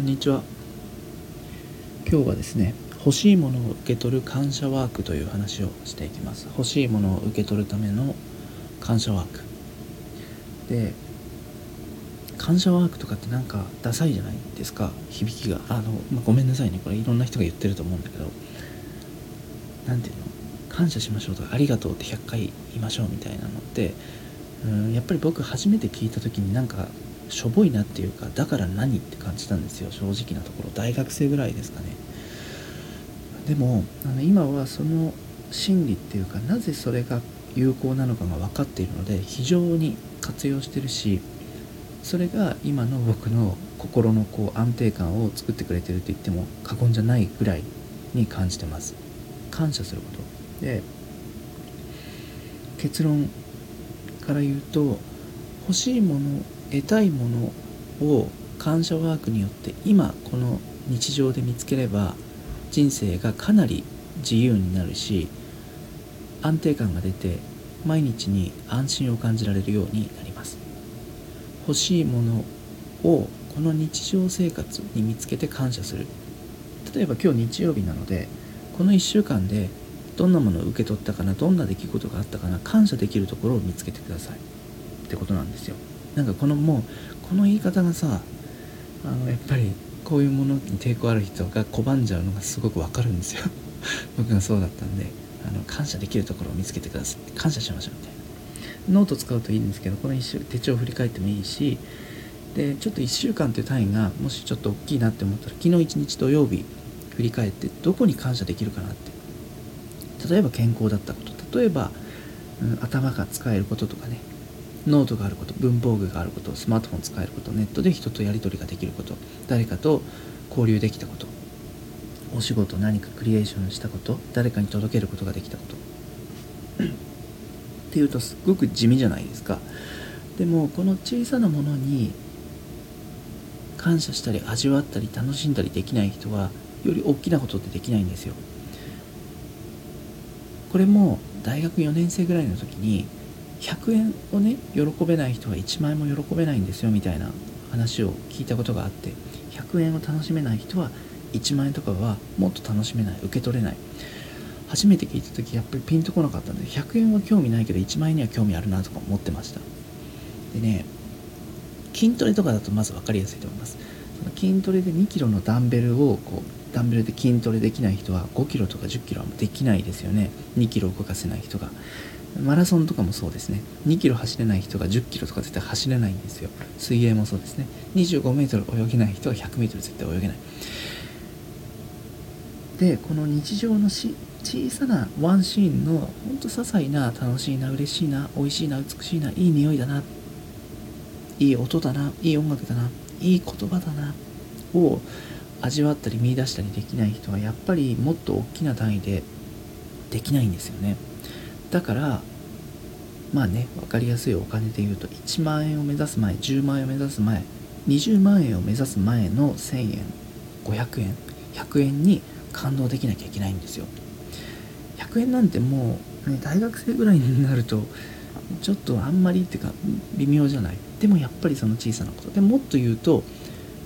こんにちは。今日はですね欲しいものを受け取る感謝ワークという話をしていきます。欲しいものを受け取るための感謝ワーク。で感謝ワークとかってなんかダサいじゃないですか。響きが。あの、まあ、ごめんなさいね。これいろんな人が言ってると思うんだけど。何ていうの？感謝しましょうとかありがとうって100回言いましょうみたいなのってうんやっぱり僕初めて聞いた時になんかしょぼいなっていうかだから何って感じたんですよ正直なところ。大学生ぐらいですかね。でもあの今はその心理っていうかなぜそれが有効なのかが分かっているので非常に活用してるしそれが今の僕の心のこう安定感を作ってくれてると言っても過言じゃないぐらいに感じてます。感謝すること。で結論から言うと欲しいもの得たいものを感謝ワークによって今この日常で見つければ人生がかなり自由になるし安定感が出て毎日に安心を感じられるようになります。欲しいものをこの日常生活に見つけて感謝する。例えば今日日曜日なのでこの1週間でどんなものを受け取ったかなどんな出来事があったかな感謝できるところを見つけてください。ってことなんですよ。なんかこのもうこの言い方がさあのやっぱり。こういうものに抵抗ある人が拒んじゃうのがすごくわかるんですよ。僕がそうだったんであの感謝できるところを見つけてください。感謝しましょうみたいな。ノート使うといいんですけどこの1週手帳を振り返ってもいいしでちょっと1週間という単位がもしちょっと大きいなって思ったら昨日1日土曜日振り返ってどこに感謝できるかなって。例えば健康だったこと。例えば、うん、頭が使えることとかねノートがあること文房具があることスマートフォン使えることネットで人とやり取りができること誰かと交流できたことお仕事何かクリエーションしたこと誰かに届けることができたこと。っていうとすっごく地味じゃないですか。でもこの小さなものに感謝したり味わったり楽しんだりできない人はより大きなことってできないんですよ。これも大学4年生ぐらいの時に100円をね喜べない人は1万円も喜べないんですよみたいな話を聞いたことがあって100円を楽しめない人は1万円とかはもっと楽しめない受け取れない。初めて聞いた時やっぱりピンとこなかったんで100円は興味ないけど1万円には興味あるなとか思ってました。でね筋トレとかだとまず分かりやすいと思います。その筋トレで2キロのダンベルをこうダンベルで筋トレできない人は5キロとか10キロはできないですよね。2キロ動かせない人が。マラソンとかもそうですね。2キロ走れない人が10キロとか絶対走れないんですよ。水泳もそうですね。25メートル泳げない人は100メートル絶対泳げない。でこの日常のし小さなワンシーンのほんと些細な楽しいな嬉しいな美味しいな美しいないい匂いだないい音だないい音楽だないい言葉だなを味わったり見出したりできない人はやっぱりもっと大きな単位でできないんですよね。だからまあね分かりやすいお金で言うと1万円を目指す前10万円を目指す前20万円を目指す前の1000円500円100円に感動できなきゃいけないんですよ。100円なんてもう、ね、大学生ぐらいになるとちょっとあんまりっていうか微妙じゃない。でもやっぱりその小さなこと。でもっと言うと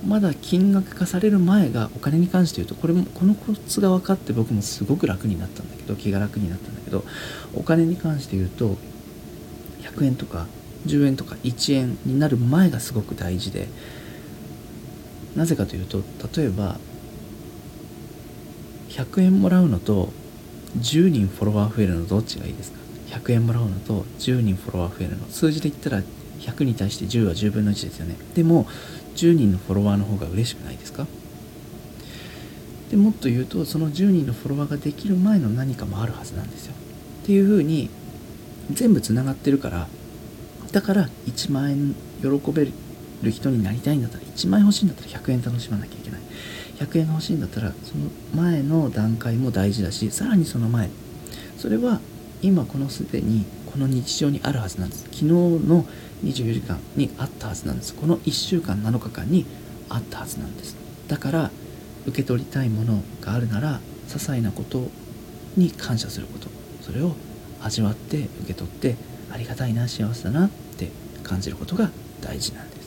まだ金額化される前がお金に関して言うとこれもこのコツが分かって僕もすごく楽になったんだけど気が楽になったんだけどお金に関して言うと100円とか10円とか1円になる前がすごく大事でなぜかというと例えば100円もらうのと10人フォロワー増えるのどっちがいいですか？100円もらうのと10人フォロワー増えるの。数字で言ったら100に対して10は10分の1ですよね。でも10人のフォロワーの方が嬉しくないですか？でもっと言うとその10人のフォロワーができる前の何かもあるはずなんですよ。っていうふうに全部つながってるからだから1万円喜べる人になりたいんだったら1万円欲しいんだったら100円楽しまなきゃいけない。100円が欲しいんだったらその前の段階も大事だしさらにその前。それは今このすでにこの日常にあるはずなんです。昨日の24時間にあったはずなんです。この1週間7日間にあったはずなんです。だから受け取りたいものがあるなら些細なことに感謝すること。それを味わって受け取ってありがたいな幸せだなって感じることが大事なんです。